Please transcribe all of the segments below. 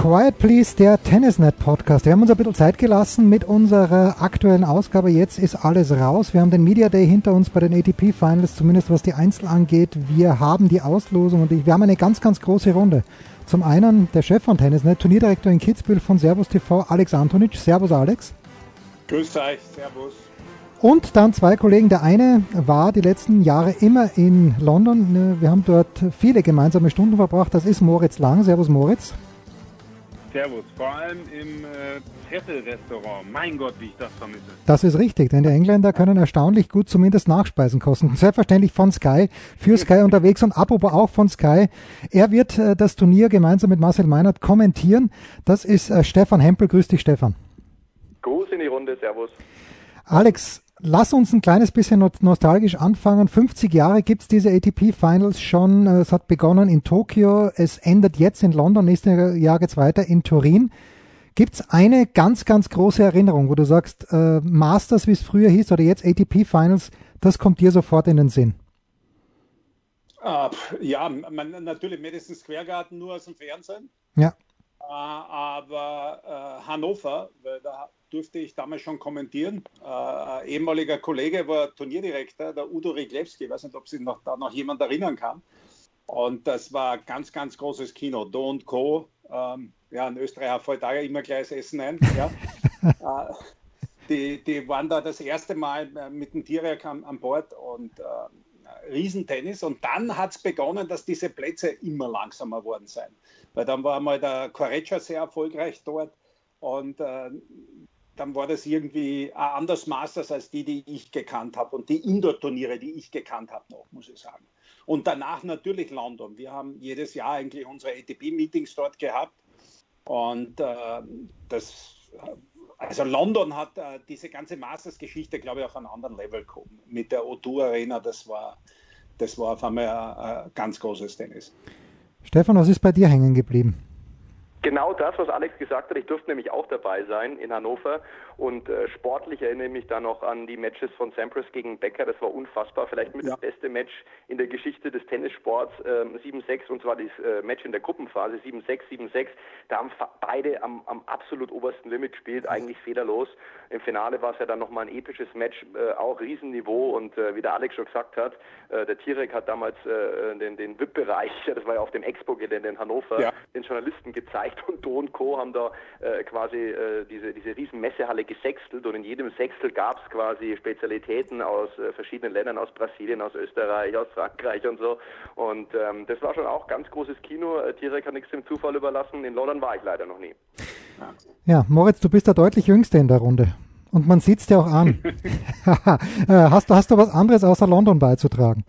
Quiet Please, der Tennisnet Podcast. Wir haben uns ein bisschen Zeit gelassen mit unserer aktuellen Ausgabe. Jetzt ist alles raus. Wir haben den Media Day hinter uns bei den ATP Finals, zumindest was die Einzel angeht. Wir haben die Auslosung und wir haben eine ganz, ganz große Runde. Zum einen der Chef von Tennisnet, Turnierdirektor in Kitzbühel von Servus TV, Alex Antonic. Servus, Alex. Grüß euch, Servus. Und dann zwei Kollegen. Der eine war die letzten Jahre immer in London. Wir haben dort viele gemeinsame Stunden verbracht. Das ist Moritz Lang. Servus, Moritz. Servus, vor allem im äh, Tessel-Restaurant. Mein Gott, wie ich das vermisse. Das ist richtig, denn die Engländer können erstaunlich gut zumindest Nachspeisen kosten. Selbstverständlich von Sky, für Sky unterwegs und apropos auch von Sky. Er wird äh, das Turnier gemeinsam mit Marcel Meinert kommentieren. Das ist äh, Stefan Hempel. Grüß dich, Stefan. Gruß in die Runde, Servus. Alex, lass uns ein kleines bisschen nostalgisch anfangen. 50 Jahre gibt's diese ATP Finals schon. Es hat begonnen in Tokio, es endet jetzt in London, nächstes Jahr geht's weiter in Turin. Gibt's eine ganz, ganz große Erinnerung, wo du sagst, äh, Masters, wie es früher hieß, oder jetzt ATP Finals, das kommt dir sofort in den Sinn? Uh, ja, man, natürlich Madison Square Garden nur aus dem Fernsehen. Ja. Aber uh, Hannover, weil da durfte ich damals schon kommentieren. Äh, ehemaliger Kollege war Turnierdirektor, der Udo Riglewski. Ich weiß nicht, ob sich noch, da noch jemand erinnern kann. Und das war ganz, ganz großes Kino. Do und Co. Ähm, ja, in Österreich fällt da ja immer gleich das Essen ein. Ja. äh, die, die waren da das erste Mal äh, mit dem Tierwerk an, an Bord und äh, Riesentennis. Und dann hat es begonnen, dass diese Plätze immer langsamer worden sind. Weil dann war mal der Correccia sehr erfolgreich dort. Und äh, dann war das irgendwie ein anderes Masters als die, die ich gekannt habe und die Indoor-Turniere, die ich gekannt habe noch, muss ich sagen. Und danach natürlich London. Wir haben jedes Jahr eigentlich unsere ATP-Meetings dort gehabt und äh, das, also London hat äh, diese ganze Masters-Geschichte, glaube ich, auf einen anderen Level gekommen. Mit der O2 Arena, das war, das war auf einmal ein, ein ganz großes Tennis. Stefan, was ist bei dir hängen geblieben? Genau das, was Alex gesagt hat. Ich durfte nämlich auch dabei sein in Hannover und äh, sportlich erinnere ich mich da noch an die Matches von Sampras gegen Becker. Das war unfassbar. Vielleicht mit ja. das beste Match in der Geschichte des Tennissports. Ähm, 7-6 und zwar das äh, Match in der Gruppenphase 7-6, 7-6. Da haben beide am, am, absolut obersten Limit gespielt, eigentlich federlos. Im Finale war es ja dann nochmal ein episches Match, äh, auch Riesenniveau und äh, wie der Alex schon gesagt hat, äh, der Tirek hat damals äh, den, den VIP-Bereich, das war ja auf dem Expo-Gelände in Hannover, ja. den Journalisten gezeigt und Do und Co. haben da quasi diese, diese riesen Messehalle gesextelt und in jedem Sechstel gab es quasi Spezialitäten aus äh, verschiedenen Ländern, aus Brasilien, aus Österreich, aus Frankreich und so. Und ähm, das war schon auch ganz großes Kino. Äh, Tirek hat nichts dem Zufall überlassen. In London war ich leider noch nie. Ja, Moritz, du bist der deutlich Jüngste in der Runde. Und man sieht es dir auch an. Äh, hast, du, hast du was anderes außer London beizutragen?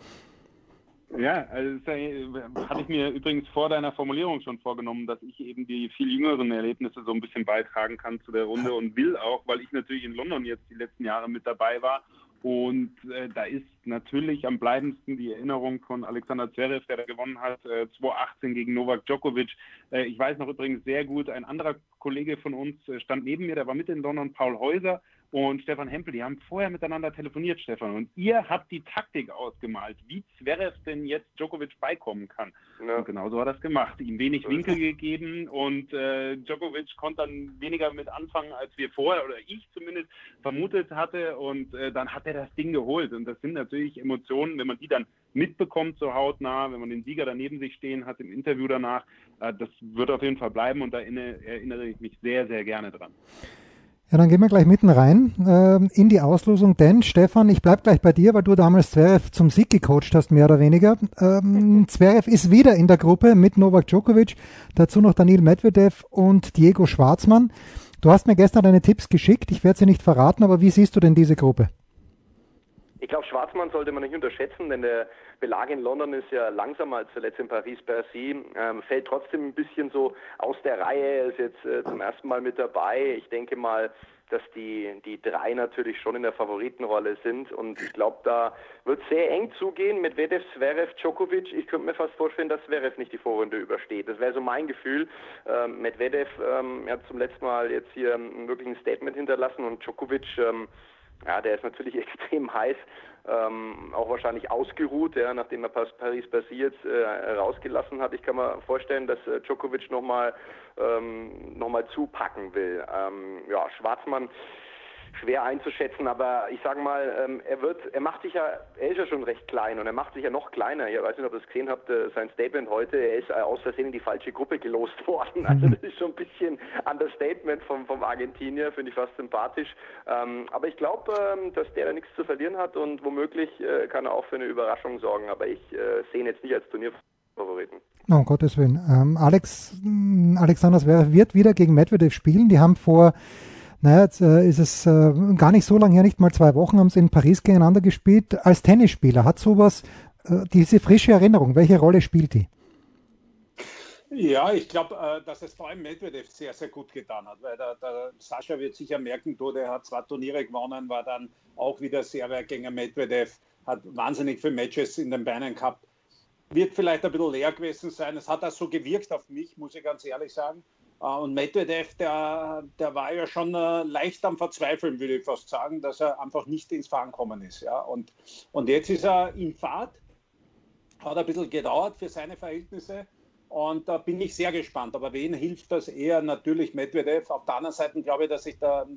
Ja, also das hatte ich mir übrigens vor deiner Formulierung schon vorgenommen, dass ich eben die viel jüngeren Erlebnisse so ein bisschen beitragen kann zu der Runde und will auch, weil ich natürlich in London jetzt die letzten Jahre mit dabei war. Und äh, da ist natürlich am bleibendsten die Erinnerung von Alexander Zverev, der da gewonnen hat, äh, 2018 gegen Novak Djokovic. Äh, ich weiß noch übrigens sehr gut, ein anderer Kollege von uns äh, stand neben mir, der war mit in London, Paul Häuser und Stefan Hempel, die haben vorher miteinander telefoniert, Stefan. Und ihr habt die Taktik ausgemalt, wie Zverev denn jetzt Djokovic beikommen kann. Ja. Und genau so hat er es gemacht. Ihm wenig Winkel gegeben und äh, Djokovic konnte dann weniger mit anfangen, als wir vorher oder ich zumindest vermutet hatte. Und äh, dann hat er das Ding geholt. Und das sind natürlich Emotionen, wenn man die dann mitbekommt so hautnah, wenn man den Sieger daneben sich stehen hat im Interview danach. Äh, das wird auf jeden Fall bleiben und da erinnere ich mich sehr, sehr gerne dran. Ja, dann gehen wir gleich mitten rein äh, in die Auslosung, denn Stefan, ich bleib gleich bei dir, weil du damals Zverev zum Sieg gecoacht hast, mehr oder weniger. Ähm, Zverev ist wieder in der Gruppe mit Novak Djokovic, dazu noch Daniel Medvedev und Diego Schwarzmann. Du hast mir gestern deine Tipps geschickt, ich werde sie nicht verraten, aber wie siehst du denn diese Gruppe? Ich glaube, Schwarzmann sollte man nicht unterschätzen, denn der Belag in London ist ja langsamer als zuletzt in Paris-Bercy. Ähm, fällt trotzdem ein bisschen so aus der Reihe. Ist jetzt äh, zum ersten Mal mit dabei. Ich denke mal, dass die, die drei natürlich schon in der Favoritenrolle sind. Und ich glaube, da wird sehr eng zugehen mit Vedev, Zverev, Djokovic. Ich könnte mir fast vorstellen, dass Zverev nicht die Vorrunde übersteht. Das wäre so mein Gefühl. Ähm, Medvedev ähm, hat zum letzten Mal jetzt hier wirklich ein Statement hinterlassen und Djokovic ähm, ja, der ist natürlich extrem heiß, ähm, auch wahrscheinlich ausgeruht, ja, nachdem er Paris-Bercy jetzt äh, rausgelassen hat. Ich kann mir vorstellen, dass äh, Djokovic nochmal ähm, noch zupacken will. Ähm, ja, Schwarzmann schwer einzuschätzen, aber ich sage mal, ähm, er wird, er macht sich ja, er ist ja schon recht klein und er macht sich ja noch kleiner. Ich weiß nicht, ob ihr das gesehen habt, äh, sein Statement heute, er ist äh, aus Versehen in die falsche Gruppe gelost worden. Also das ist schon ein bisschen Understatement vom, vom Argentinier, finde ich fast sympathisch. Ähm, aber ich glaube, ähm, dass der da nichts zu verlieren hat und womöglich äh, kann er auch für eine Überraschung sorgen, aber ich sehe ihn jetzt nicht als Turnierfavoriten. Oh, um Gottes Willen. Ähm, Alex, Alexander Zverev wird wieder gegen Medvedev spielen. Die haben vor naja, jetzt äh, ist es äh, gar nicht so lange her, nicht mal zwei Wochen haben sie in Paris gegeneinander gespielt. Als Tennisspieler hat sowas, äh, diese frische Erinnerung, welche Rolle spielt die? Ja, ich glaube, äh, dass es vor allem Medvedev sehr, sehr gut getan hat, weil der, der Sascha wird sicher merken, du, der hat zwei Turniere gewonnen, war dann auch wieder sehr weit gegen Medvedev, hat wahnsinnig viele Matches in den Beinen gehabt. Wird vielleicht ein bisschen leer gewesen sein. Es hat auch so gewirkt auf mich, muss ich ganz ehrlich sagen. Äh, und Medvedev, der, der war ja schon äh, leicht am Verzweifeln, würde ich fast sagen, dass er einfach nicht ins Fahren gekommen ist. Ja. Und, und jetzt ist er in Fahrt, hat ein bisschen gedauert für seine Verhältnisse. Und da bin ich sehr gespannt. Aber wen hilft das eher? Natürlich Medvedev. Auf der anderen Seite glaube ich, dass sich der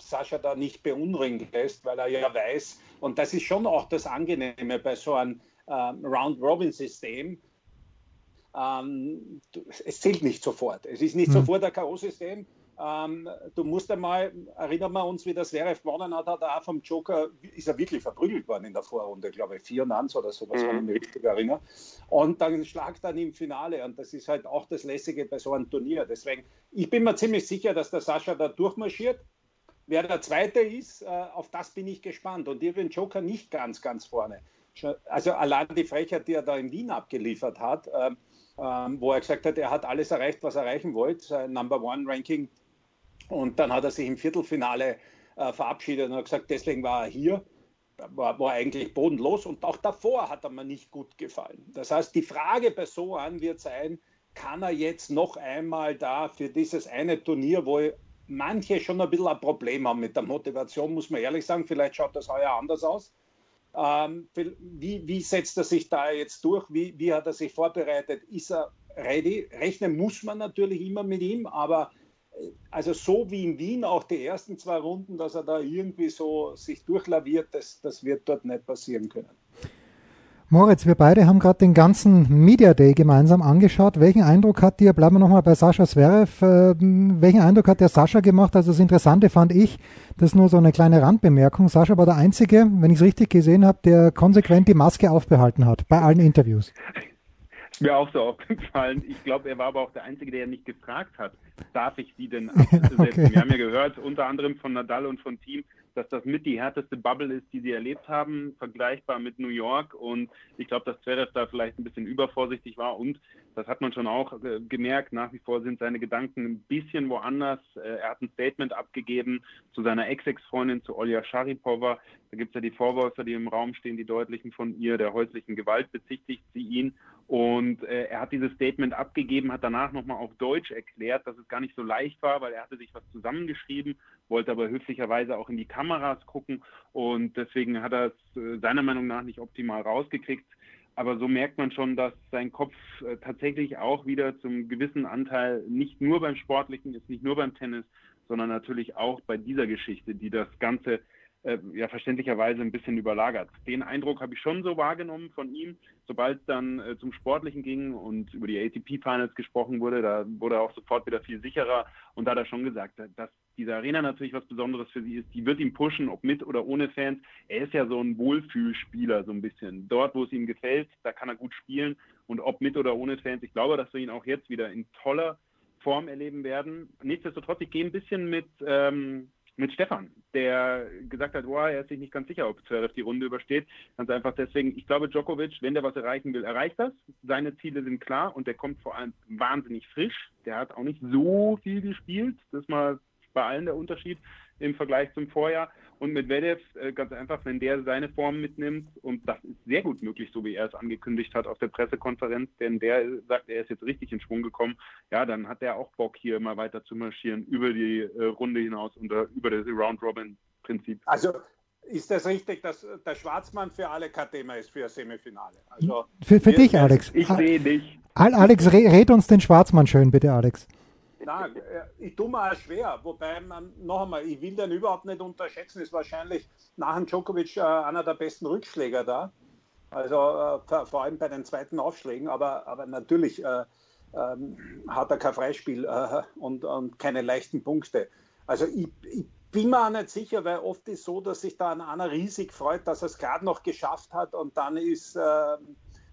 Sascha da nicht beunruhigen lässt, weil er ja weiß, und das ist schon auch das Angenehme bei so einem äh, Round-Robin-System, ähm, es zählt nicht sofort. Es ist nicht mhm. sofort ein K.O.-System. Ähm, du musst einmal, erinnern wir uns, wie das Zverev gewonnen hat, hat er auch vom Joker, ist er wirklich verprügelt worden in der Vorrunde, glaube ich, vier Nans oder sowas, mhm. wenn ich mich richtig erinnere. Und dann schlagt er im Finale und das ist halt auch das Lässige bei so einem Turnier. Deswegen, ich bin mir ziemlich sicher, dass der Sascha da durchmarschiert. Wer der Zweite ist, äh, auf das bin ich gespannt. Und ich bin Joker nicht ganz, ganz vorne. Also allein die Frechheit, die er da in Wien abgeliefert hat, äh, ähm, wo er gesagt hat, er hat alles erreicht, was er erreichen wollte, sein Number One Ranking. Und dann hat er sich im Viertelfinale äh, verabschiedet und hat gesagt, deswegen war er hier. War, war, eigentlich bodenlos und auch davor hat er mir nicht gut gefallen. Das heißt, die Frage bei so an wird sein, kann er jetzt noch einmal da für dieses eine Turnier, wo manche schon ein bisschen ein Problem haben mit der Motivation, muss man ehrlich sagen, vielleicht schaut das heuer anders aus, ähm, wie, wie, setzt er sich da jetzt durch? Wie, wie, hat er sich vorbereitet? Ist er ready? Rechnen muss man natürlich immer mit ihm, aber äh, also so wie in Wien auch die ersten zwei Runden, dass er da irgendwie so sich durchlaviert, das, das wird dort nicht passieren können. Moritz, wir beide haben gerade den ganzen Media Day gemeinsam angeschaut. Welchen Eindruck hat dir, bleiben wir nochmal bei Sascha Zverev, äh, welchen Eindruck hat der Sascha gemacht? Also das Interessante fand ich, das ist nur so eine kleine Randbemerkung. Sascha war der Einzige, wenn ich es richtig gesehen habe, der konsequent die Maske aufbehalten hat, bei allen Interviews. Ist mir auch so aufgefallen. Ich glaube, er war aber auch der Einzige, der nicht gefragt hat, darf ich sie denn absetzen? okay. Wir haben ja gehört, unter anderem von Nadal und von Team, dass das mit die härteste Bubble ist, die sie erlebt haben, vergleichbar mit New York. Und ich glaube, dass Zverev da vielleicht ein bisschen übervorsichtig war. Und das hat man schon auch äh, gemerkt. Nach wie vor sind seine Gedanken ein bisschen woanders. Äh, er hat ein Statement abgegeben zu seiner Ex-Ex-Freundin, zu Olja Sharipova. Da gibt es ja die Vorwürfe, die im Raum stehen, die deutlichen von ihr, der häuslichen Gewalt bezichtigt sie ihn. Und äh, er hat dieses Statement abgegeben, hat danach nochmal auf Deutsch erklärt, dass es gar nicht so leicht war, weil er hatte sich was zusammengeschrieben, wollte aber höflicherweise auch in die Kameras gucken und deswegen hat er es äh, seiner Meinung nach nicht optimal rausgekriegt. Aber so merkt man schon, dass sein Kopf äh, tatsächlich auch wieder zum gewissen Anteil nicht nur beim Sportlichen ist, nicht nur beim Tennis, sondern natürlich auch bei dieser Geschichte, die das Ganze äh, ja verständlicherweise ein bisschen überlagert. Den Eindruck habe ich schon so wahrgenommen von ihm. Sobald es dann äh, zum Sportlichen ging und über die ATP Finals gesprochen wurde, da wurde er auch sofort wieder viel sicherer und da hat er schon gesagt, dass diese Arena natürlich was Besonderes für sie ist. Die wird ihn pushen, ob mit oder ohne Fans. Er ist ja so ein Wohlfühlspieler, so ein bisschen. Dort, wo es ihm gefällt, da kann er gut spielen. Und ob mit oder ohne Fans, ich glaube, dass wir ihn auch jetzt wieder in toller Form erleben werden. Nichtsdestotrotz, ich gehe ein bisschen mit, ähm, mit Stefan, der gesagt hat, oh, er ist sich nicht ganz sicher, ob Zverev die Runde übersteht. Ganz einfach deswegen, ich glaube, Djokovic, wenn der was erreichen will, erreicht das. Seine Ziele sind klar und der kommt vor allem wahnsinnig frisch. Der hat auch nicht so viel gespielt. Das ist mal bei allen der Unterschied im Vergleich zum Vorjahr. Und mit Vedev äh, ganz einfach, wenn der seine Form mitnimmt, und das ist sehr gut möglich, so wie er es angekündigt hat auf der Pressekonferenz, denn der sagt, er ist jetzt richtig in Schwung gekommen, ja, dann hat er auch Bock, hier mal weiter zu marschieren über die äh, Runde hinaus und uh, über das Round-Robin-Prinzip. Also ist das richtig, dass der Schwarzmann für alle kein Thema ist für ein Semifinale? Also, für, für dich, Alex. Ich sehe dich. Alex, red uns den Schwarzmann schön, bitte, Alex. Nein, äh, ich tue mir auch schwer. Wobei, man, noch einmal, ich will den überhaupt nicht unterschätzen. Ist wahrscheinlich nach dem Djokovic äh, einer der besten Rückschläger da. Also äh, vor allem bei den zweiten Aufschlägen. Aber, aber natürlich äh, ähm, hat er kein Freispiel äh, und, und, keine leichten Punkte. Also ich, ich, bin mir auch nicht sicher, weil oft ist so, dass sich da einer riesig freut, dass er es gerade noch geschafft hat und dann ist äh,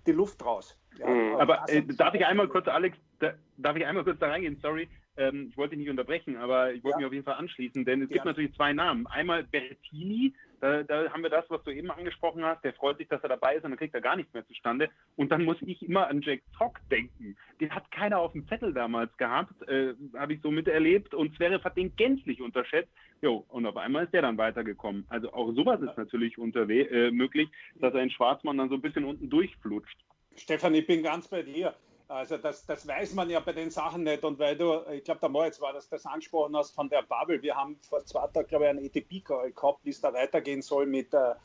die Luft raus. Ja, mhm. aber darf ich einmal kurz, Alex, da, darf ich einmal kurz da reingehen? Sorry. Ähm, ich wollte dich nicht unterbrechen, aber ich wollte ja. mich auf jeden Fall anschließen, denn es ja. gibt natürlich zwei Namen. Einmal Bertini, da, da, haben wir das, was du eben angesprochen hast. Der freut sich, dass er dabei ist und dann kriegt er gar nichts mehr zustande. Und dann muss ich immer an Jack Zock denken. Den hat keiner auf dem Zettel damals gehabt, äh, habe ich so miterlebt. Und Zverev hat den gänzlich unterschätzt. Jo, und auf einmal ist der dann weitergekommen. Also auch sowas ist natürlich äh, möglich, dass ein Schwarzmann dann so ein bisschen unten durchflutscht. Stefan, ich bin ganz bei dir. Also das, das weiß man ja bei den Sachen nicht. Und weil du, ich glaube, der Moritz war das, das angesprochen hast von der Bubble. Wir haben vor zwei Tagen, glaube ich, einen ETP-Call gehabt, wie es da weitergehen soll mit der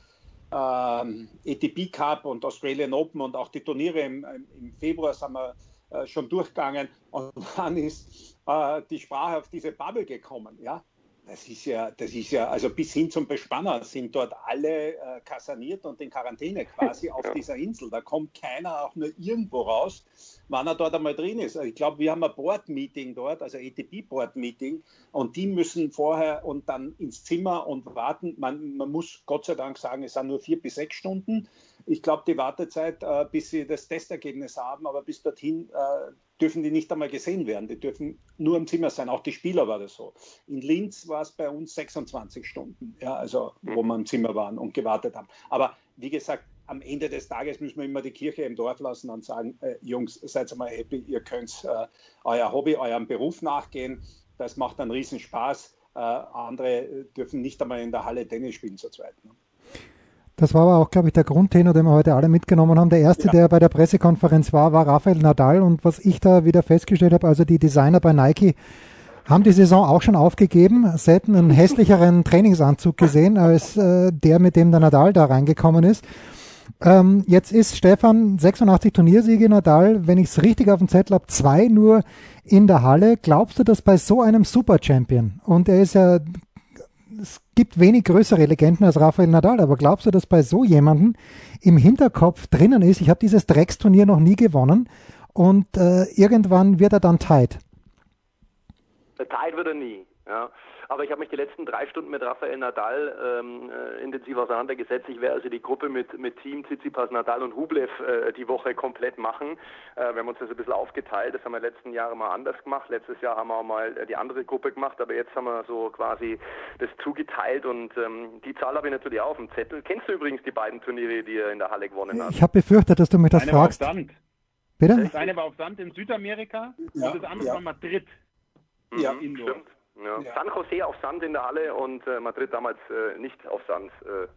ähm, ETP Cup und Australian Open und auch die Turniere im, im Februar sind wir äh, schon durchgegangen. Und dann ist äh, die Sprache auf diese Bubble gekommen. Ja? Das ist ja, das ist ja, also bis hin zum Bespanner sind dort alle äh, kaserniert und in Quarantäne quasi auf dieser Insel. Da kommt keiner auch nur irgendwo raus, wann er dort einmal drin ist. Ich glaube, wir haben ein Board-Meeting dort, also ETP-Board-Meeting, und die müssen vorher und dann ins Zimmer und warten. Man, man muss Gott sei Dank sagen, es sind nur vier bis sechs Stunden. Ich glaube, die Wartezeit, äh, bis sie das Testergebnis haben, aber bis dorthin äh, dürfen die nicht einmal gesehen werden. Die dürfen nur im Zimmer sein. Auch die Spieler war das so. In Linz war es bei uns 26 Stunden, ja, also wo wir im Zimmer waren und gewartet haben. Aber wie gesagt, am Ende des Tages müssen wir immer die Kirche im Dorf lassen und sagen, äh, Jungs, seid mal happy, ihr könnt äh, euer Hobby, eurem Beruf nachgehen. Das macht einen riesen Spaß. Äh, andere dürfen nicht einmal in der Halle Tennis spielen zu zweit. Ne? Das war aber auch, glaube ich, der Grundtenor, den wir heute alle mitgenommen haben. Der erste, ja. der bei der Pressekonferenz war, war Rafael Nadal. Und was ich da wieder festgestellt habe, also die Designer bei Nike haben die Saison auch schon aufgegeben. Sie hätten einen hässlicheren Trainingsanzug gesehen als äh, der, mit dem der Nadal da reingekommen ist. Ähm, jetzt ist Stefan 86 Turniersiege Nadal, wenn ich es richtig auf dem Zettel habe, zwei nur in der Halle. Glaubst du, dass bei so einem Super Champion, und er ist ja es gibt wenig größere Legenden als Rafael Nadal, aber glaubst du, dass bei so jemandem im Hinterkopf drinnen ist, ich habe dieses Drecksturnier noch nie gewonnen und äh, irgendwann wird er dann tight? Tight wird er nie, ja. Aber ich habe mich die letzten drei Stunden mit Rafael Nadal ähm, äh, intensiv auseinandergesetzt. Ich werde also die Gruppe mit, mit Team Tsitsipas, Nadal und Hublev äh, die Woche komplett machen. Äh, wir haben uns das ein bisschen aufgeteilt. Das haben wir letzten Jahre mal anders gemacht. Letztes Jahr haben wir auch mal äh, die andere Gruppe gemacht, aber jetzt haben wir so quasi das zugeteilt und ähm, die Zahl habe ich natürlich auch auf dem Zettel. Kennst du übrigens die beiden Turniere, die er in der Halle gewonnen hat? Ich habe befürchtet, dass du mich das Eine fragst. War auf Sand. Bitte? Das eine war auf Sand in Südamerika ja, und das andere ja. war Madrid. Ja, Indoor. stimmt. Ja. Ja. San Jose auf Sand in der Halle und äh, Madrid damals äh, nicht auf Sand. Äh,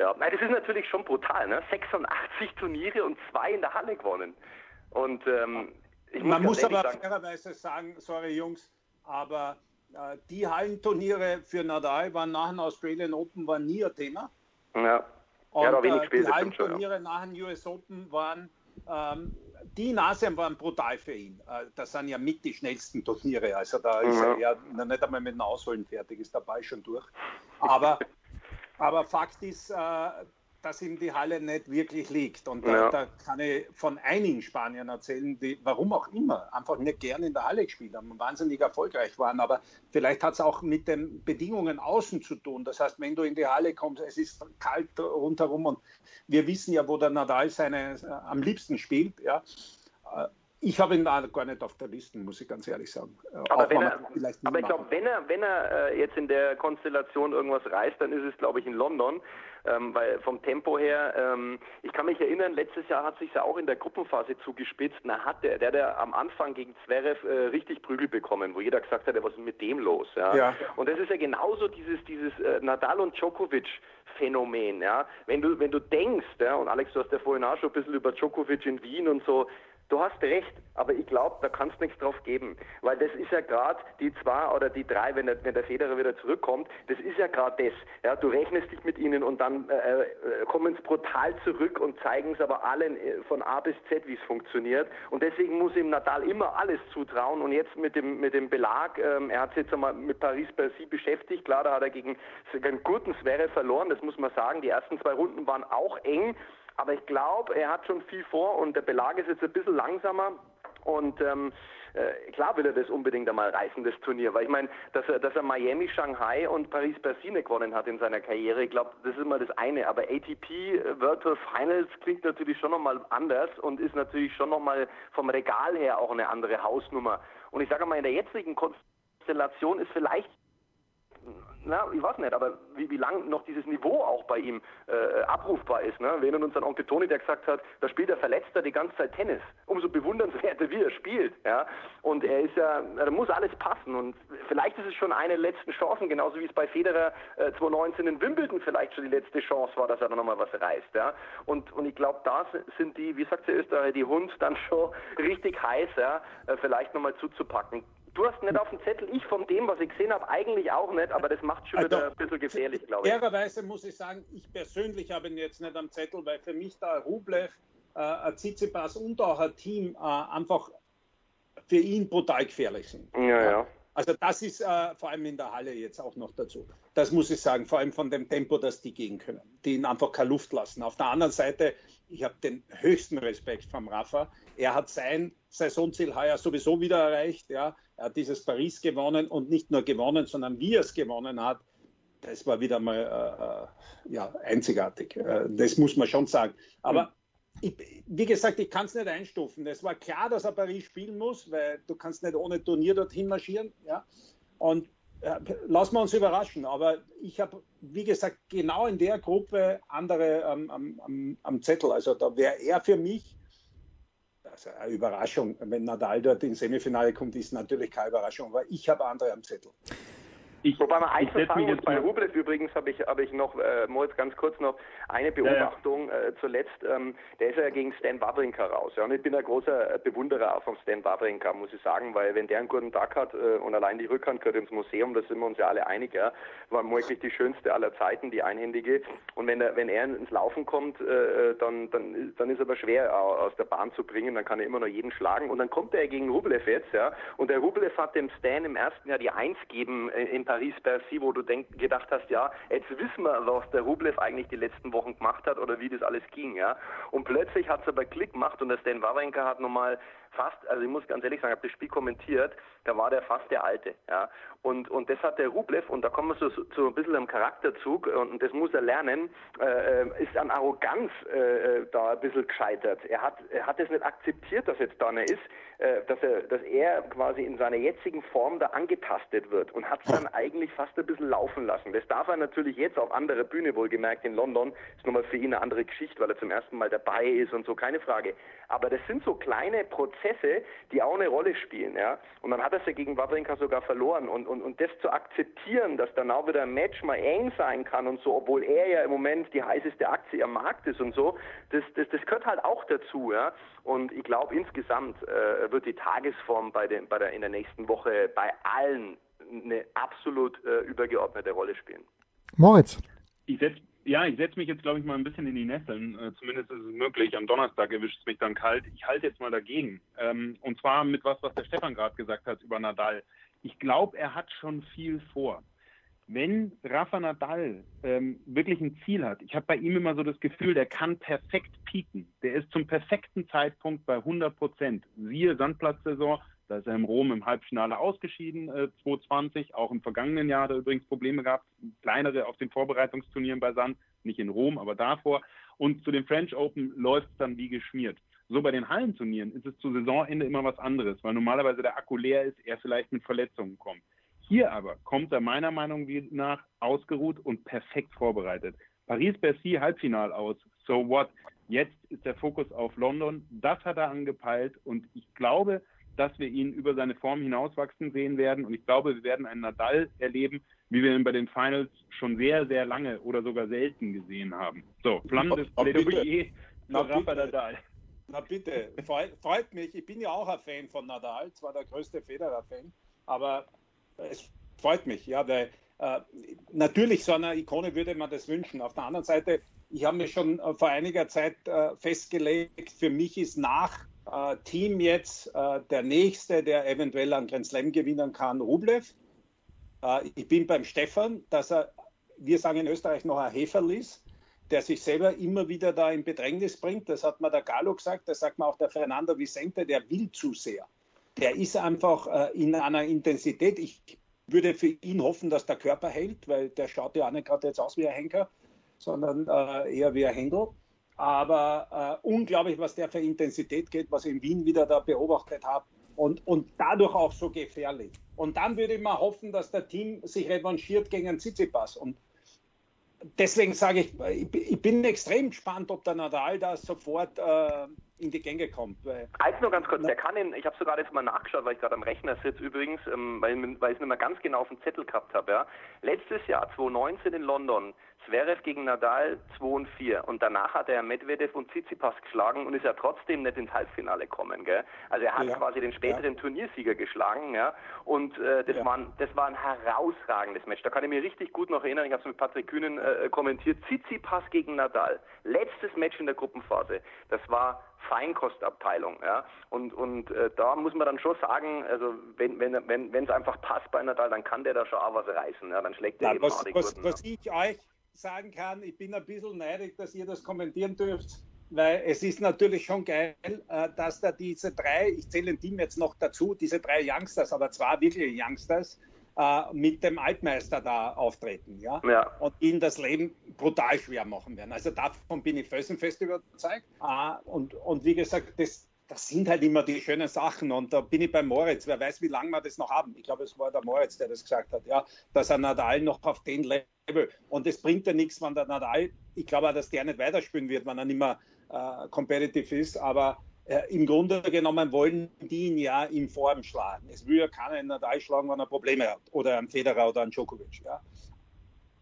ja, Nein, das ist natürlich schon brutal. Ne? 86 Turniere und zwei in der Halle gewonnen. Und ähm, muss man muss aber sagen, fairerweise sagen, sorry Jungs, aber äh, die Hallenturniere für Nadal waren nach dem Australian Open war nie ein Thema. Ja. Und ja, wenig äh, die Hallenturniere schon, ja. nach dem US Open waren ähm, die Nase waren brutal für ihn. Äh, das sind ja mit die schnellsten Turniere. Also da mhm. ist er ja nicht einmal mit dem Ausholen fertig, ist der Ball schon durch. Aber, aber Fakt ist, äh, dass ihm die Halle nicht wirklich liegt. Und da, ja. da kann ich von einigen Spaniern erzählen, die, warum auch immer, einfach nicht gerne in der Halle gespielt haben und wahnsinnig erfolgreich waren. Aber vielleicht hat es auch mit den Bedingungen außen zu tun. Das heißt, wenn du in die Halle kommst, es ist kalt rundherum und wir wissen ja, wo der Nadal seine äh, am liebsten spielt. Ja. Äh, ich habe ihn gar nicht auf der Liste, muss ich ganz ehrlich sagen. Aber, wenn er, aber ich glaube, wenn er, wenn er äh, jetzt in der Konstellation irgendwas reißt, dann ist es, glaube ich, in London. Ähm, weil vom Tempo her, ähm, ich kann mich erinnern, letztes Jahr hat sich ja auch in der Gruppenphase zugespitzt. Na hat der, der, der am Anfang gegen Zverev äh, richtig Prügel bekommen, wo jeder gesagt hat, was ist mit dem los? Ja? ja. Und das ist ja genauso dieses, dieses äh, Nadal und Djokovic Phänomen, ja. Wenn du, wenn du denkst, ja, und Alex, du hast ja vorhin auch schon ein bisschen über Djokovic in Wien und so, Du hast recht, aber ich glaube, da kannst nichts drauf geben, weil das ist ja gerade die zwei oder die drei, wenn der, wenn der Federer wieder zurückkommt, das ist ja gerade das. Ja, du rechnest dich mit ihnen und dann äh, äh kommen es brutal zurück und zeigen es aber allen äh, von A bis Z, wie es funktioniert. Und deswegen muss ihm Natal immer alles zutrauen. Und jetzt mit dem mit dem Belag, ähm, er hat sich jetzt einmal mit Paris Sie beschäftigt. Klar, da hat er gegen einen guten Sverre verloren, das muss man sagen. Die ersten zwei Runden waren auch eng. Aber ich glaube, er hat schon viel vor und der Belag ist jetzt ein bisschen langsamer. Und ähm, äh, klar will er das unbedingt einmal reißen, das Turnier. Weil ich meine, dass er, dass er Miami, Shanghai und Paris Persine gewonnen hat in seiner Karriere, ich glaube, das ist immer das eine. Aber ATP Tour Finals klingt natürlich schon nochmal anders und ist natürlich schon nochmal vom Regal her auch eine andere Hausnummer. Und ich sage mal, in der jetzigen Konstellation ist vielleicht na, ich weiß nicht, aber wie, wie lang noch dieses Niveau auch bei ihm äh, abrufbar ist. Ne? Wir erinnern uns an Onkel Toni, der gesagt hat, da spielt der Verletzter die ganze Zeit Tennis. Umso bewundernswerter, wie er spielt. Ja? Und er ist ja, da muss alles passen. Und vielleicht ist es schon eine der letzten Chancen, genauso wie es bei Federer äh, 2019 in Wimbledon vielleicht schon die letzte Chance war, dass er da nochmal was reißt. Ja? Und, und ich glaube, da sind die, wie sagt der Österreicher, die Hund dann schon richtig heiß, ja? äh, vielleicht nochmal zuzupacken. Du hast nicht auf dem Zettel, ich von dem, was ich gesehen habe, eigentlich auch nicht, aber das macht schon also, wieder ein bisschen gefährlich, glaube ich. Fairerweise muss ich sagen, ich persönlich habe ihn jetzt nicht am Zettel, weil für mich da Rublev, äh, Tsitsipas und auch ein Team äh, einfach für ihn brutal gefährlich sind. Ja, ja. Also das ist äh, vor allem in der Halle jetzt auch noch dazu. Das muss ich sagen, vor allem von dem Tempo, das die gehen können, die ihn einfach keine Luft lassen. Auf der anderen Seite, ich habe den höchsten Respekt vom Rafa. Er hat sein Saisonziel heuer sowieso wieder erreicht. Ja. Er hat dieses Paris gewonnen und nicht nur gewonnen, sondern wie er es gewonnen hat, das war wieder mal äh, äh ja, einzigartig. Äh, das muss man schon sagen. Aber ich, wie gesagt, ich kann es nicht einstufen. Es war klar, dass er Paris spielen muss, weil du kannst nicht ohne Turnier dorthin marschieren. Ja? Und lassen wir uns überraschen. Aber ich habe, wie gesagt, genau in der Gruppe andere am, am, am, Zettel. Also da wäre er für mich also eine Überraschung. Wenn Nadal dort ins Semifinale kommt, ist natürlich keine Überraschung, aber ich habe andere am Zettel. Ich, Wobei man eins sagen muss, bei Rublev übrigens habe ich, hab ich noch, äh, Moritz, ganz kurz noch eine Beobachtung ja, ja. Äh, zuletzt. Ähm, der ist ja gegen Stan Wawrinka raus. Ja, und ich bin ein großer Bewunderer auch von Stan Wawrinka, muss ich sagen, weil wenn der einen guten Tag hat äh, und allein die Rückhand gehört ins Museum, da sind wir uns ja alle einig, ja, war wirklich die schönste aller Zeiten, die einhändige. Und wenn er, wenn er ins Laufen kommt, äh, dann, dann, dann ist er aber schwer aus der Bahn zu bringen, dann kann er immer noch jeden schlagen. Und dann kommt er gegen Rublev jetzt, ja, und der Rublev hat dem Stan im ersten Jahr die Eins geben äh, in Paris-Bercy, wo du denk, gedacht hast, ja, jetzt wissen wir, was der Rublev eigentlich die letzten Wochen gemacht hat oder wie das alles ging, ja. Und plötzlich hat es aber Klick gemacht und der Stan Wawrinka hat nochmal fast, also ich muss ganz ehrlich sagen, ich habe das Spiel kommentiert, da war der fast der Alte, ja. Und, und das hat der Rublev, und da kommen wir so, so, so ein bisschen im Charakterzug, und, das muss er lernen, äh, äh, ist an Arroganz äh, äh, da ein bisschen gescheitert. Er hat, er hat es nicht akzeptiert, dass jetzt da einer ist, äh, dass, er, dass er quasi in seiner jetzigen Form da angetastet wird und hat es dann eigentlich fast ein bisschen laufen lassen. Das darf er natürlich jetzt auf anderer Bühne wohlgemerkt in London, ist nochmal für ihn eine andere Geschichte, weil er zum ersten Mal dabei ist und so, keine Frage. Aber das sind so kleine Prozesse, die auch eine Rolle spielen, ja. Und dann hat er sie gegen Wawrinka sogar verloren und, und, und das zu akzeptieren, dass dann auch wieder ein Match mal eng sein kann und so, obwohl er ja im Moment die heißeste Aktie am Markt ist und so, das, das, das gehört halt auch dazu, ja. Und ich glaube, insgesamt äh, wird die Tagesform bei den, bei der, in der nächsten Woche bei allen eine absolut äh, übergeordnete Rolle spielen. Moritz. Ich setze ja, ich setze mich jetzt, glaube ich, mal ein bisschen in die Nesseln. Äh, zumindest ist es möglich. Am Donnerstag erwischt es mich dann kalt. Ich halte jetzt mal dagegen. Ähm, und zwar mit was, was der Stefan gerade gesagt hat über Nadal. Ich glaube, er hat schon viel vor. Wenn Rafa Nadal ähm, wirklich ein Ziel hat, ich habe bei ihm immer so das Gefühl, der kann perfekt pieken. Der ist zum perfekten Zeitpunkt bei 100 Prozent. Siehe Sandplatzsaison, da ist er im Rom im Halbfinale ausgeschieden, äh, 2020. Auch im vergangenen Jahr hat er übrigens Probleme gehabt, kleinere auf den Vorbereitungsturnieren bei Sand, nicht in Rom, aber davor. Und zu den French Open läuft es dann wie geschmiert. So bei den Hallenturnieren ist es zu Saisonende immer was anderes, weil normalerweise der Akku leer ist, er vielleicht mit Verletzungen kommt. Hier aber kommt er meiner Meinung nach ausgeruht und perfekt vorbereitet. Paris-Bercy Halbfinal aus. So what? Jetzt ist der Fokus auf London. Das hat er angepeilt und ich glaube, dass wir ihn über seine Form hinauswachsen sehen werden. Und ich glaube, wir werden einen Nadal erleben, wie wir ihn bei den Finals schon sehr, sehr lange oder sogar selten gesehen haben. So, flammendes Plädoyer für Rafa Nadal. Na bitte, freut mich. Ich bin ja auch ein Fan von Nadal, zwar der größte Federer-Fan, aber es freut mich, ja, weil äh, natürlich so einer Ikone würde man das wünschen. Auf der anderen Seite, ich habe mir schon äh, vor einiger Zeit äh, festgelegt, für mich ist nach äh, Team jetzt äh, der nächste, der eventuell einen Grand Slam gewinnen kann, Rublev. Äh, ich bin beim Stefan, dass er, wir sagen in Österreich noch ein Heferl ist, der sich selber immer wieder da in Bedrängnis bringt. Das hat mir der Gallo gesagt, das sagt mir auch der Fernando Vicente, der will zu sehr der ist einfach äh, in einer Intensität. Ich würde für ihn hoffen, dass der Körper hält, weil der schaut ja auch nicht gerade jetzt aus wie ein Henker, sondern äh, eher wie ein Händel. Aber äh, unglaublich, was der für Intensität geht, was ich in Wien wieder da beobachtet habe. Und, und dadurch auch so gefährlich. Und dann würde ich mal hoffen, dass der Team sich revanchiert gegen Tsitsipas. Und deswegen sage ich, ich bin extrem gespannt, ob der Nadal da sofort äh, in die Gänge kommt. Eins nur ganz kurz, der kann ihn, ich habe sogar jetzt mal nachgeschaut, weil ich gerade am Rechner sitze übrigens, ähm, weil, weil ich es nicht mehr ganz genau auf dem Zettel gehabt habe. Ja. Letztes Jahr, 2019 in London, Zverev gegen Nadal 2 und 4 und danach hat er Medvedev und Tsitsipas geschlagen und ist ja trotzdem nicht ins Halbfinale gekommen. Gell? Also er hat ja. quasi den späteren ja. Turniersieger geschlagen ja? und äh, das, ja. war ein, das war ein herausragendes Match. Da kann ich mich richtig gut noch erinnern, ich habe es mit Patrick Kühnen äh, kommentiert, Tsitsipas gegen Nadal, letztes Match in der Gruppenphase, das war Feinkostabteilung. Ja? Und, und äh, da muss man dann schon sagen, also wenn wenn wenn wenn, es einfach passt bei Nadal, dann kann der da schon auch was reißen. Ja? Dann schlägt er eben was, was, was ich euch sagen kann, ich bin ein bisschen neidig, dass ihr das kommentieren dürft, weil es ist natürlich schon geil, äh, dass da diese drei, ich zähle den Team jetzt noch dazu, diese drei Youngsters, aber zwar wirklich Youngsters, äh, mit dem Altmeister da auftreten, ja? ja? Und ihnen das Leben brutal schwer machen werden. Also davon bin ich felsenfest überzeugt. Äh, und, und wie gesagt, das, das sind halt immer die schönen Sachen. Und da bin ich bei Moritz. Wer weiß, wie lange wir das noch haben. Ich glaube, es war der Moritz, der das gesagt hat, ja, dass er Nadal noch auf den Level und es bringt ja nichts, wenn der Nadal, ich glaube auch, dass der nicht weiterspielen wird, wenn er nicht mehr äh, competitive ist, aber äh, im Grunde genommen wollen die ihn ja in Form schlagen. Es will ja keiner Nadal schlagen, wenn er Probleme hat, oder ein Federer oder ein Djokovic. Ja.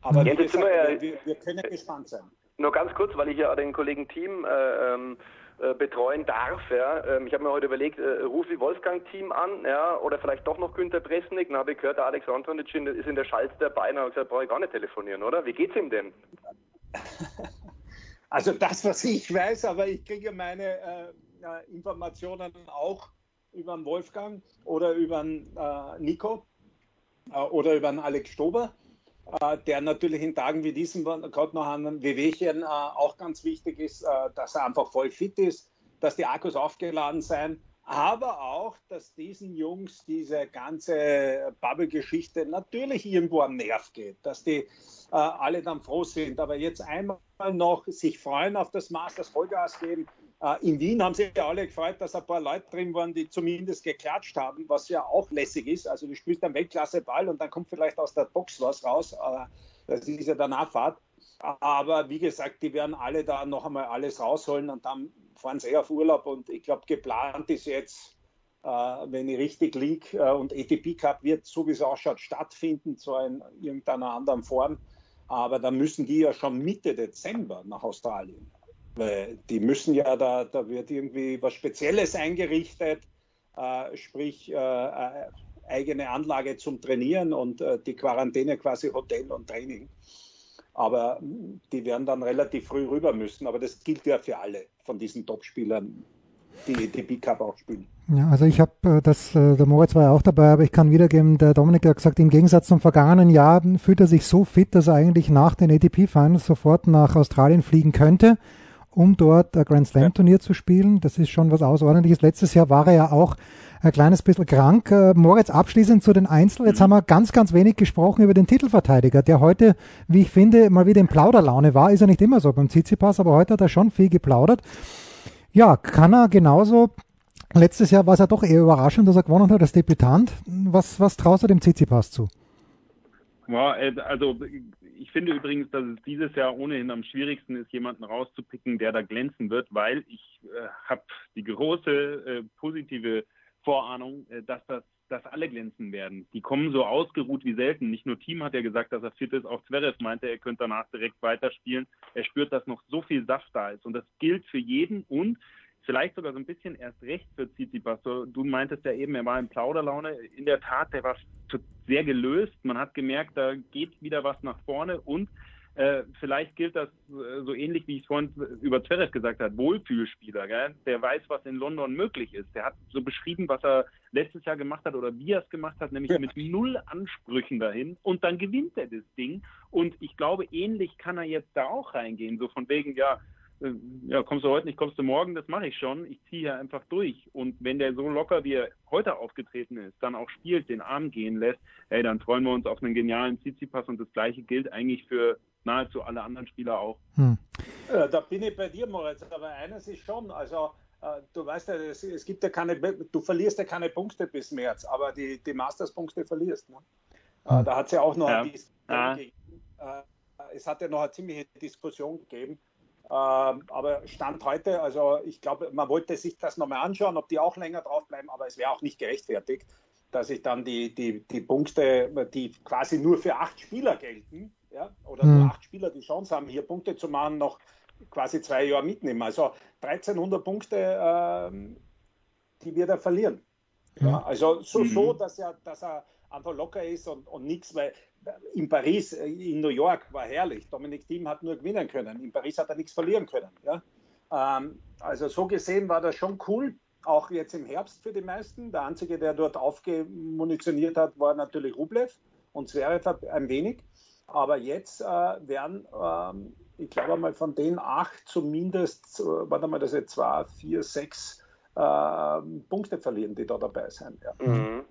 Aber ja, gesagt, wir, wir, wir, können gespannt sein. Nur ganz kurz, weil ich ja den Kollegen Team äh, ähm, äh, betreuen darf. Ja. Ähm, ich habe mir heute überlegt, äh, rufe ich Wolfgang-Team an ja, oder vielleicht doch noch Günter Bresnik. Dann habe ich gehört, der Alex Antonic ist in der Schalt dabei. Dann habe ich gesagt, brauche ich gar nicht telefonieren, oder? Wie geht's ihm denn? Also das, was ich weiß, aber ich kriege meine äh Informationen auch über den Wolfgang oder über den äh, Nico äh, oder über den Alex Stober. Äh, der natürlich in Tagen wie diesen gerade noch an Wehwehchen äh, auch ganz wichtig ist, äh, dass er einfach voll fit ist, dass die Akkus aufgeladen sind, aber auch, dass diesen Jungs diese ganze Bubble-Geschichte natürlich irgendwo am Nerv geht, dass die alle dann froh sind. Aber jetzt einmal noch sich freuen auf das Masters, Vollgas geben, in Wien haben sich ja alle gefreut, dass ein paar Leute drin waren, die zumindest geklatscht haben, was ja auch lässig ist. Also du spielst einen Weltklasse-Ball und dann kommt vielleicht aus der Box was raus. Das ist ja danach Fahrt. Aber wie gesagt, die werden alle da noch einmal alles rausholen und dann fahren sie eh auf Urlaub. Und ich glaube, geplant ist jetzt, äh, wenn ich richtig liege, äh, und ATP Cup wird, so wie es ausschaut, stattfinden, zwar in irgendeiner anderen Form. Aber dann müssen die ja schon Mitte Dezember nach Australien. Weil die müssen ja, da, da wird irgendwie was Spezielles eingerichtet, äh, sprich äh, äh, eigene Anlage zum Trainieren und äh, die Quarantäne quasi Hotel und Training. Aber die werden dann relativ früh rüber müssen. Aber das gilt ja für alle von diesen Topspielern. die ATP Cup auch spielen. Ja, also ich habe äh, das, äh, der Moritz war ja auch dabei, aber ich kann wiedergeben, der Dominik hat gesagt, im Gegensatz zum vergangenen Jahr fühlt er sich so fit, dass er eigentlich nach den ATP Finals sofort nach Australien fliegen könnte, um dort ein Grand Slam Turnier zu spielen. Das ist schon was Außerordentliches. Letztes Jahr war er ja auch ein kleines bisschen krank. Äh, Moritz, abschließend zu den Einzel. Jetzt mhm. haben wir ganz, ganz wenig gesprochen über den Titelverteidiger, der heute, wie ich finde, mal wieder in Plauderlaune war. Ist ja nicht immer so beim Tsitsipas, aber heute hat er schon viel geplaudert. Ja, kann er genauso Letztes Jahr war es ja doch eher überraschend, dass er gewonnen hat als Debütant. Was, was traust du dem Tsitsipas zu? Ja, äh, also ich finde übrigens, dass es dieses Jahr ohnehin am schwierigsten ist, jemanden rauszupicken, der da glänzen wird, weil ich äh, habe die große äh, positive Vorahnung, äh, dass das dass alle glänzen werden. Die kommen so ausgeruht wie selten. Nicht nur Team hat er gesagt, dass er fit ist, auch Zverev meinte, er könnte danach direkt weiterspielen. Er spürt, dass noch so viel Saft da ist und das gilt für jeden und vielleicht sogar so ein bisschen erst recht für Tsitsipas. Du meintest ja eben, er war in Plauderlaune. In der Tat, der war sehr gelöst. Man hat gemerkt, da geht wieder was nach vorne und äh, vielleicht gilt das äh, so ähnlich, wie ich es vorhin über Zverev gesagt habe, Wohlfühlspieler. Gell? Der weiß, was in London möglich ist. Der hat so beschrieben, was er letztes Jahr gemacht hat oder wie er es gemacht hat, nämlich mit null Ansprüchen dahin. Und dann gewinnt er das Ding. Und ich glaube, ähnlich kann er jetzt da auch reingehen. So von wegen, ja, ja, kommst du heute nicht, kommst du morgen, das mache ich schon. Ich ziehe hier einfach durch. Und wenn der so locker, wie er heute aufgetreten ist, dann auch spielt, den Arm gehen lässt, hey, dann freuen wir uns auf einen genialen Tsitsipas und das gleiche gilt eigentlich für nahezu alle anderen Spieler auch. Hm. Äh, da bin ich bei dir, Moritz, aber eines ist schon, also äh, du weißt ja, es, es, gibt ja keine, du verlierst ja keine Punkte bis März, aber die, die Masters-Punkte verlierst. Ne? Äh, hm. da hat es ja auch noch ja. Diskussion ja. gegeben. Äh, es hat ja noch eine ziemliche Diskussion gegeben aber Stand heute, also ich glaube, man wollte sich das nochmal anschauen, ob die auch länger draufbleiben, aber es wäre auch nicht gerechtfertigt, dass ich dann die, die, die Punkte, die quasi nur für acht Spieler gelten, ja, oder mhm. nur acht Spieler die Chance haben, hier Punkte zu machen, noch quasi zwei Jahre mitnehmen. Also 1300 Punkte, ähm, die wir da verlieren. Ja, also so, mhm. so dass, er, dass er einfach locker ist und, und nichts, weil in Paris, äh, in New York war herrlich. Dominik Thiem hat nur gewinnen können. In Paris hat er nichts verlieren können. Ja? Ähm, also so gesehen war das schon cool, auch jetzt im Herbst für die meisten. Der einzige, der dort aufgemunitioniert hat, war natürlich Rublev und Zverev ein wenig. Aber jetzt äh, werden, ähm, ich glaube mal von den acht zumindest, äh, warte mal, das jetzt zwei, vier, sechs äh, Punkte verlieren, die da dabei sind. Ja. Mhm.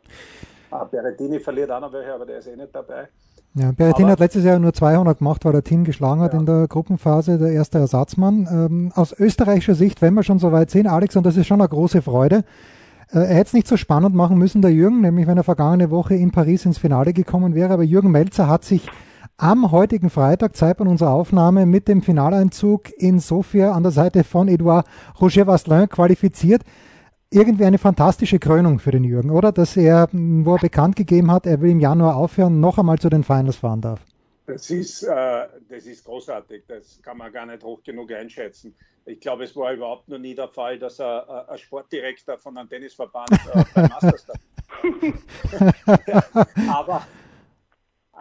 Ah, Berrettini verliert auch noch welche, aber der ist eh nicht dabei. Ja, Berrettini aber, hat letztes Jahr nur 200 gemacht, weil er Team geschlagen hat ja. in der Gruppenphase, der erste Ersatzmann. Ähm, aus österreichischer Sicht, wenn wir schon so weit sehen, Alex, und das ist schon eine große Freude, äh, er hätte es nicht so spannend machen müssen, der Jürgen, nämlich wenn er vergangene Woche in Paris ins Finale gekommen wäre, aber Jürgen Melzer hat sich am heutigen Freitag, Zeitpunkt unserer Aufnahme, mit dem Finaleinzug in Sofia an der Seite von Edouard Roger Vasselin qualifiziert irgendwie eine fantastische Krönung für den Jürgen, oder? Dass er, wo er bekannt gegeben hat, er will im Januar aufhören, noch einmal zu den Finals fahren darf. Das ist, äh, das ist großartig, das kann man gar nicht hoch genug einschätzen. Ich glaube, es war überhaupt noch nie der Fall, dass er äh, ein Sportdirektor von einem Tennisverband äh, beim Masters Aber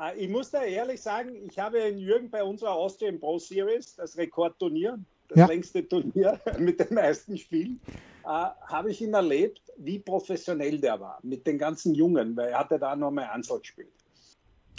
äh, ich muss da ehrlich sagen, ich habe den Jürgen bei unserer Austrian Pro Series, das Rekordturnier, das ja. längste Turnier mit den meisten Spielen, habe ich ihn erlebt, wie professionell der war mit den ganzen Jungen, weil er hatte da nochmal Ansel gespielt.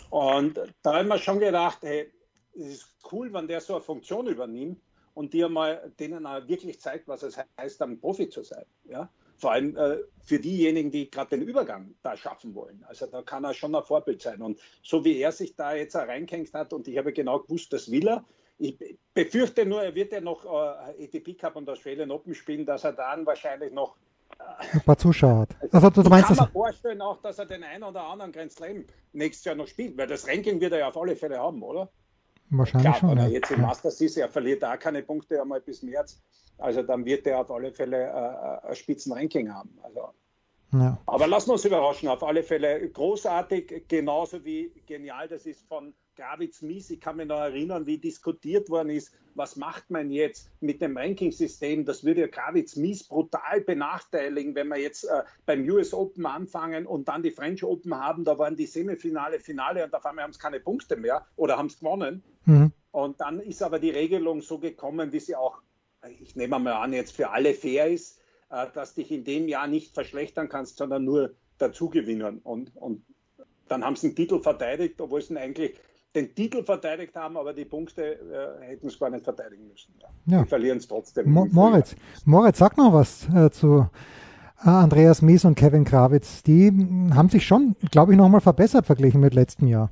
Und da haben wir schon gedacht, hey, es ist cool, wenn der so eine Funktion übernimmt und dir mal denen auch wirklich zeigt, was es heißt, ein Profi zu sein. Ja? Vor allem äh, für diejenigen, die gerade den Übergang da schaffen wollen. Also da kann er schon ein Vorbild sein. Und so wie er sich da jetzt reingehängt hat, und ich habe genau gewusst, das will er, ich befürchte nur, er wird ja noch äh, ATP Cup und Australian Open spielen, dass er dann wahrscheinlich noch äh, ein paar Zuschauer hat. Also, du ich meinst, kann mir vorstellen auch, dass er den einen oder anderen Grand Slam nächstes Jahr noch spielt, weil das Ranking wird er ja auf alle Fälle haben, oder? Wahrscheinlich Klar, schon. Ja. Jetzt im Masters ist er verliert da keine Punkte einmal bis März. Also dann wird er auf alle Fälle äh, ein Spitzenranking haben. Also, ja. Aber lassen wir uns überraschen. Auf alle Fälle großartig, genauso wie genial das ist von Gravitz Mies, ich kann mich noch erinnern, wie diskutiert worden ist, was macht man jetzt mit dem Ranking-System? Das würde ja Gravitz Mies brutal benachteiligen, wenn wir jetzt äh, beim US Open anfangen und dann die French Open haben, da waren die Semifinale, Finale und auf einmal haben es keine Punkte mehr oder haben es gewonnen. Mhm. Und dann ist aber die Regelung so gekommen, wie sie auch, ich nehme mal an, jetzt für alle fair ist. äh, dass dich in dem Jahr nicht verschlechtern kannst, sondern nur dazugewinnen. Und, und dann haben sie den Titel verteidigt, obwohl sie eigentlich den Titel verteidigt haben, aber die Punkte äh, hätten sie gar nicht verteidigen müssen. Ja. ja. Die verlieren es trotzdem. Mo Moritz, Moritz, sag noch was äh, zu äh, Andreas Mies und Kevin Krawitz. Die haben sich schon, glaube ich, nochmal verbessert verglichen mit letztem Jahr.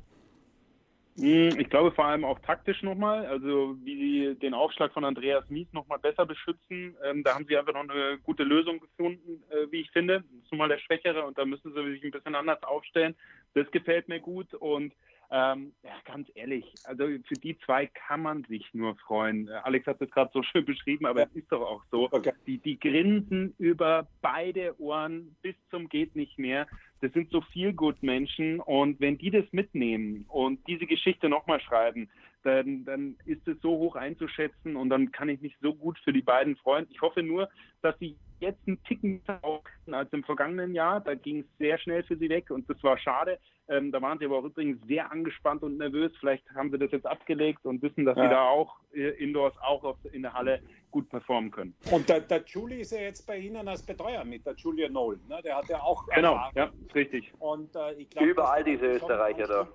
Hm, ich glaube vor allem auch taktisch nochmal, also wie sie den Aufschlag von Andreas Mies nochmal besser beschützen. Ähm, da haben sie einfach noch eine gute Lösung gefunden, äh, wie ich finde. Das ist nun mal der Schwächere und da müssen sie sich ein bisschen anders aufstellen. Das gefällt mir gut und ähm, ja, ganz ehrlich, also für die zwei kann man sich nur freuen. Äh, Alex hat es gerade so schön beschrieben, aber ja. es ist doch auch so. Okay. Die, die grinsen über beide Ohren bis zum geht nicht mehr das sind so viel gut Menschen und wenn die das mitnehmen und diese Geschichte nochmal schreiben, dann, dann ist es so hoch einzuschätzen und dann kann ich mich so gut für die beiden freuen. Ich hoffe nur, dass sie jetzt einen Ticken tauchten als im vergangenen Jahr. Da ging es sehr schnell für sie weg und das war schade. Ähm, da waren sie aber auch übrigens sehr angespannt und nervös. Vielleicht haben sie das jetzt abgelegt und wissen, dass ja. sie da auch äh, indoors, auch auf, in der Halle gut performen können. Und der, der Julie ist ja jetzt bei Ihnen als Betreuer mit, der Julia Noll. Ne? Der hat ja auch. Genau, Erfahrung. Richtig. Und, äh, ich glaub, Überall diese Österreicher da.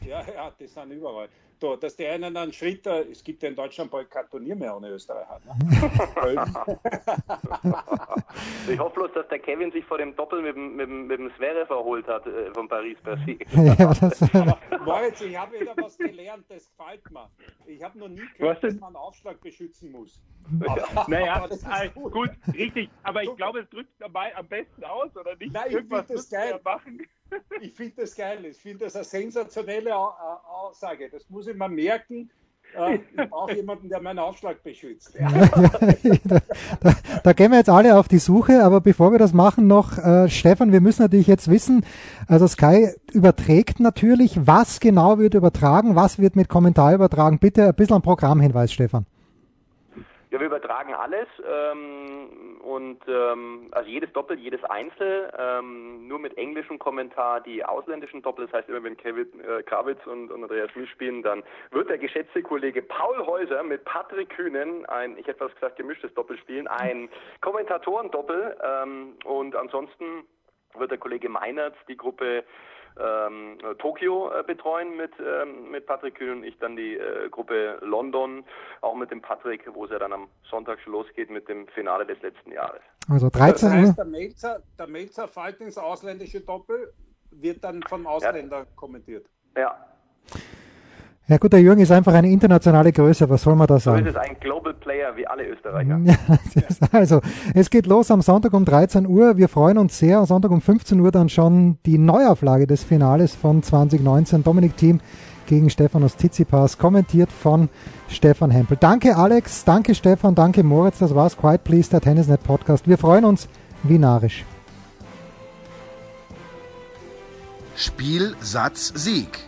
Ja, ja, die sind überall. Da, dass die einen einen Schritt, äh, es gibt ja in Deutschland bald kein Turnier mehr ohne Österreicher. Ne? ich hoffe bloß, dass der Kevin sich vor dem Doppel mit, mit, mit dem Sverre verholt hat äh, von Paris Bercy. ja, Aber Moritz, ich habe wieder was gelernt, das gefällt mir. Ich habe noch nie gehört, dass man Aufschlag beschützen muss. Aber, naja, aber gut. gut. richtig. Aber ich glaube, es drückt dabei am besten aus, oder nicht? Nein, ich finde das geil. Machen. Ich finde das geil. Ich finde das eine sensationelle Aussage. Das muss ich mir merken. Äh, ich brauche jemanden, der meinen Aufschlag beschützt. Da, da, da, gehen wir jetzt alle auf die Suche, aber bevor wir das machen, noch, äh, Stefan, wir müssen natürlich jetzt wissen, also Sky überträgt natürlich, was genau wird übertragen, was wird mit Kommentar übertragen. Bitte ein bisschen ein Programmhinweis, Stefan. Ja, wir übertragen alles ähm, und ähm, also jedes Doppel, jedes Einzel, ähm, nur mit englischem Kommentar die ausländischen Doppel. Das heißt immer, wenn Kevin äh, Krawitz und, und Andreas Schmidt spielen, dann wird der geschätzte Kollege Paul Häuser mit Patrick Kühnen ein, ich hätte was gesagt, gemischtes Doppel spielen, ein Kommentatorendoppel ähm, und ansonsten wird der Kollege Meinertz die Gruppe ähm, Tokio äh, betreuen mit, ähm, mit Patrick Kühn und ich dann die äh, Gruppe London, auch mit dem Patrick, wo es ja dann am Sonntag schon losgeht mit dem Finale des letzten Jahres. Also 13 Uhr. Das heißt, der Melzer, der Melzer Fight ins ausländische Doppel wird dann vom Ausländer ja. kommentiert. Ja, ja gut, der Jürgen ist einfach eine internationale Größe, was soll man da sagen? So ist es ein Global Player wie alle Österreicher. also, es geht los am Sonntag um 13 Uhr. Wir freuen uns sehr. Am Sonntag um 15 Uhr dann schon die Neuauflage des Finales von 2019. Dominik Team gegen Stefanos Tsitsipas, kommentiert von Stefan Hempel. Danke Alex, danke Stefan, danke Moritz. Das war's. Quiet Please, der Tennisnet Podcast. Wir freuen uns wie narisch. Spiel, Satz, Sieg